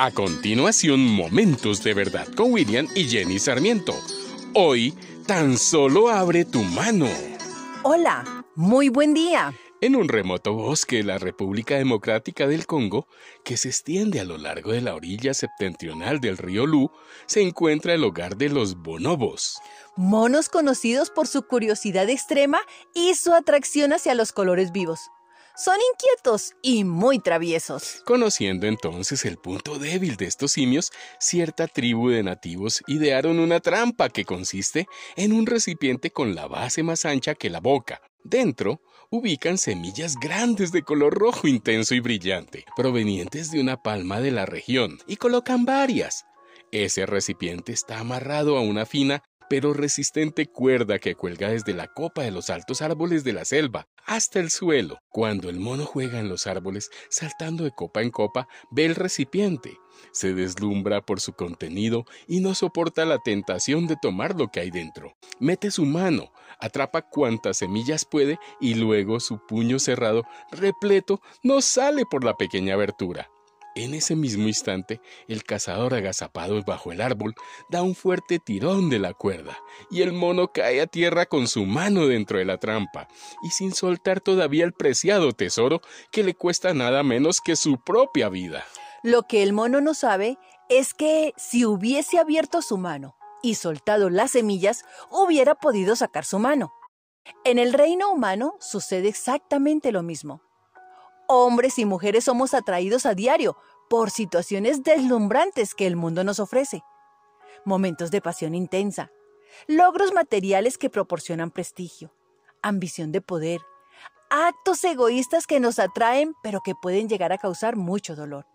A continuación, Momentos de Verdad con William y Jenny Sarmiento. Hoy, tan solo abre tu mano. Hola, muy buen día. En un remoto bosque de la República Democrática del Congo, que se extiende a lo largo de la orilla septentrional del río Lu, se encuentra el hogar de los bonobos. Monos conocidos por su curiosidad extrema y su atracción hacia los colores vivos. Son inquietos y muy traviesos. Conociendo entonces el punto débil de estos simios, cierta tribu de nativos idearon una trampa que consiste en un recipiente con la base más ancha que la boca. Dentro ubican semillas grandes de color rojo intenso y brillante, provenientes de una palma de la región, y colocan varias. Ese recipiente está amarrado a una fina pero resistente cuerda que cuelga desde la copa de los altos árboles de la selva hasta el suelo. Cuando el mono juega en los árboles, saltando de copa en copa, ve el recipiente, se deslumbra por su contenido y no soporta la tentación de tomar lo que hay dentro. Mete su mano, atrapa cuantas semillas puede y luego su puño cerrado, repleto, no sale por la pequeña abertura. En ese mismo instante, el cazador agazapado bajo el árbol da un fuerte tirón de la cuerda, y el mono cae a tierra con su mano dentro de la trampa, y sin soltar todavía el preciado tesoro que le cuesta nada menos que su propia vida. Lo que el mono no sabe es que si hubiese abierto su mano y soltado las semillas, hubiera podido sacar su mano. En el reino humano sucede exactamente lo mismo hombres y mujeres somos atraídos a diario por situaciones deslumbrantes que el mundo nos ofrece. Momentos de pasión intensa, logros materiales que proporcionan prestigio, ambición de poder, actos egoístas que nos atraen pero que pueden llegar a causar mucho dolor.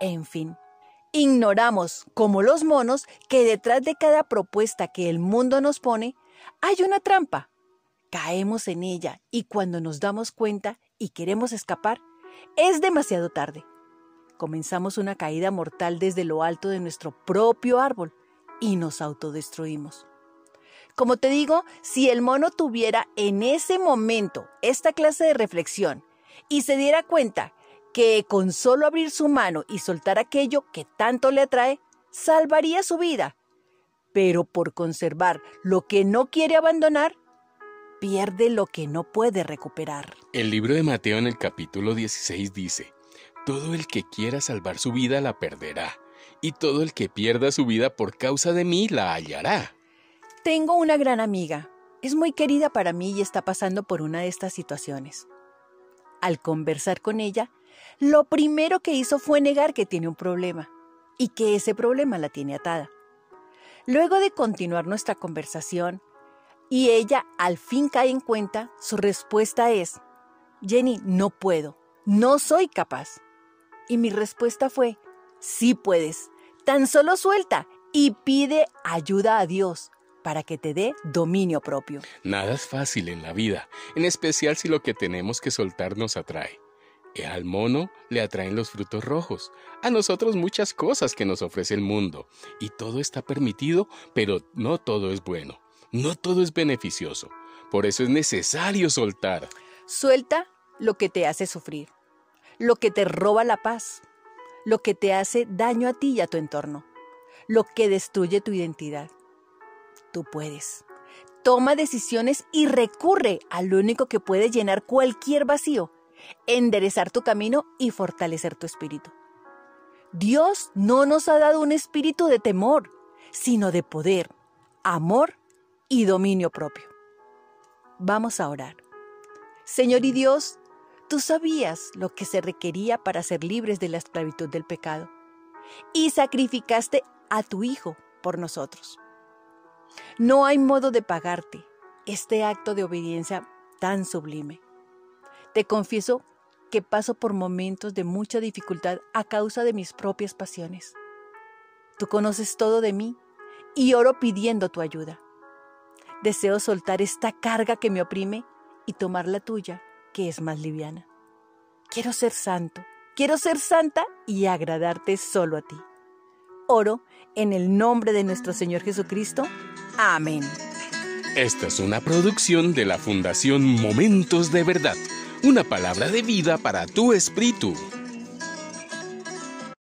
En fin, ignoramos, como los monos, que detrás de cada propuesta que el mundo nos pone hay una trampa. Caemos en ella y cuando nos damos cuenta y queremos escapar, es demasiado tarde. Comenzamos una caída mortal desde lo alto de nuestro propio árbol y nos autodestruimos. Como te digo, si el mono tuviera en ese momento esta clase de reflexión y se diera cuenta que con solo abrir su mano y soltar aquello que tanto le atrae, salvaría su vida. Pero por conservar lo que no quiere abandonar, pierde lo que no puede recuperar. El libro de Mateo en el capítulo 16 dice, Todo el que quiera salvar su vida la perderá, y todo el que pierda su vida por causa de mí la hallará. Tengo una gran amiga, es muy querida para mí y está pasando por una de estas situaciones. Al conversar con ella, lo primero que hizo fue negar que tiene un problema y que ese problema la tiene atada. Luego de continuar nuestra conversación, y ella al fin cae en cuenta, su respuesta es, Jenny, no puedo, no soy capaz. Y mi respuesta fue, sí puedes, tan solo suelta y pide ayuda a Dios para que te dé dominio propio. Nada es fácil en la vida, en especial si lo que tenemos que soltar nos atrae. Al mono le atraen los frutos rojos, a nosotros muchas cosas que nos ofrece el mundo, y todo está permitido, pero no todo es bueno. No todo es beneficioso. Por eso es necesario soltar. Suelta lo que te hace sufrir, lo que te roba la paz, lo que te hace daño a ti y a tu entorno, lo que destruye tu identidad. Tú puedes. Toma decisiones y recurre a lo único que puede llenar cualquier vacío, enderezar tu camino y fortalecer tu espíritu. Dios no nos ha dado un espíritu de temor, sino de poder, amor y dominio propio. Vamos a orar. Señor y Dios, tú sabías lo que se requería para ser libres de la esclavitud del pecado y sacrificaste a tu Hijo por nosotros. No hay modo de pagarte este acto de obediencia tan sublime. Te confieso que paso por momentos de mucha dificultad a causa de mis propias pasiones. Tú conoces todo de mí y oro pidiendo tu ayuda. Deseo soltar esta carga que me oprime y tomar la tuya, que es más liviana. Quiero ser santo, quiero ser santa y agradarte solo a ti. Oro en el nombre de nuestro Señor Jesucristo. Amén. Esta es una producción de la Fundación Momentos de Verdad, una palabra de vida para tu espíritu.